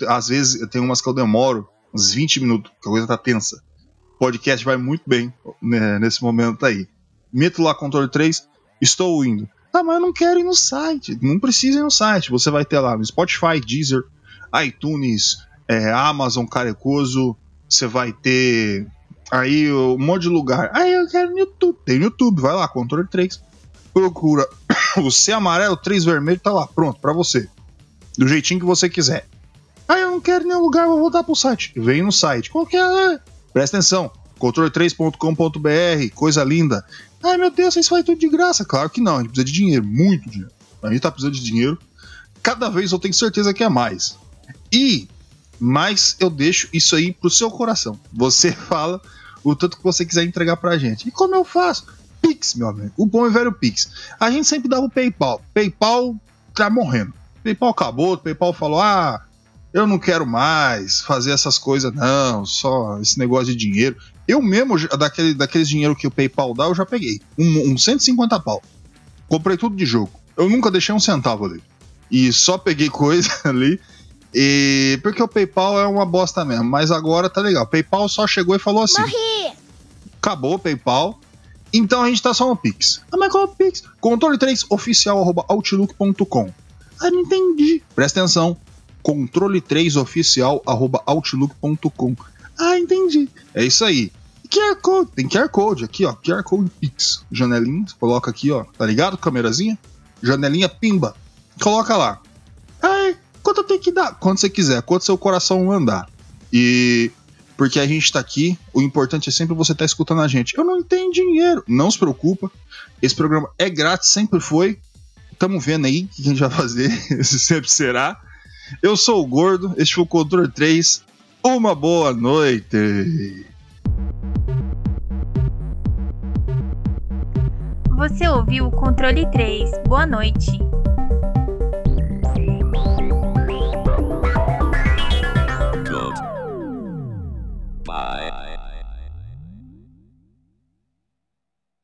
Às vezes tem umas que eu demoro uns 20 minutos, que a coisa tá tensa. O podcast vai muito bem né, nesse momento aí. Meto lá controle 3, estou indo. Ah, mas eu não quero ir no site. Não precisa ir no site. Você vai ter lá no Spotify, Deezer, iTunes, é, Amazon Carecoso. Você vai ter aí um monte de lugar. Ah, eu quero no YouTube. Tem no YouTube, vai lá, controle 3. Procura o C amarelo, 3 vermelho, tá lá, pronto, para você. Do jeitinho que você quiser. Ah, eu não quero nenhum lugar, vou voltar pro site. Vem no site. Qual que é? Presta atenção. Controle3.com.br, coisa linda. Ai meu Deus, vocês fazem tudo de graça. Claro que não, a gente precisa de dinheiro, muito dinheiro. A gente tá precisando de dinheiro. Cada vez eu tenho certeza que é mais. E mais eu deixo isso aí pro seu coração. Você fala o tanto que você quiser entregar pra gente. E como eu faço? Pix, meu amigo. O bom e velho Pix. A gente sempre dava o PayPal. PayPal tá morrendo. PayPal acabou, o PayPal falou: ah, eu não quero mais fazer essas coisas, não, só esse negócio de dinheiro. Eu mesmo, daquele, daqueles dinheiro que o PayPal dá, eu já peguei. Um, um 150 pau. Comprei tudo de jogo. Eu nunca deixei um centavo ali. E só peguei coisa ali. E porque o PayPal é uma bosta mesmo, mas agora tá legal. O PayPal só chegou e falou assim: Morri! Acabou o PayPal. Então a gente tá só no Pix. Ah, mas qual é o Pix? Controle 3 oficial outlook.com. Ah, não entendi. Presta atenção. Controle 3 oficial outlook.com. Ah, entendi. É isso aí. QR Code, tem QR Code aqui, ó. QR Code Pix. Janelinha, coloca aqui, ó. Tá ligado? Câmerazinha. Janelinha pimba. Coloca lá. Ai, quanto tenho que dar? Quanto você quiser, quanto seu coração mandar. E porque a gente tá aqui, o importante é sempre você estar tá escutando a gente. Eu não tenho dinheiro, não se preocupa. Esse programa é grátis, sempre foi. Tamo vendo aí o que a gente vai fazer, se sempre será. Eu sou o Gordo, este foi o Controle 3. Uma boa noite. Você ouviu o Controle 3. Boa noite. Bye.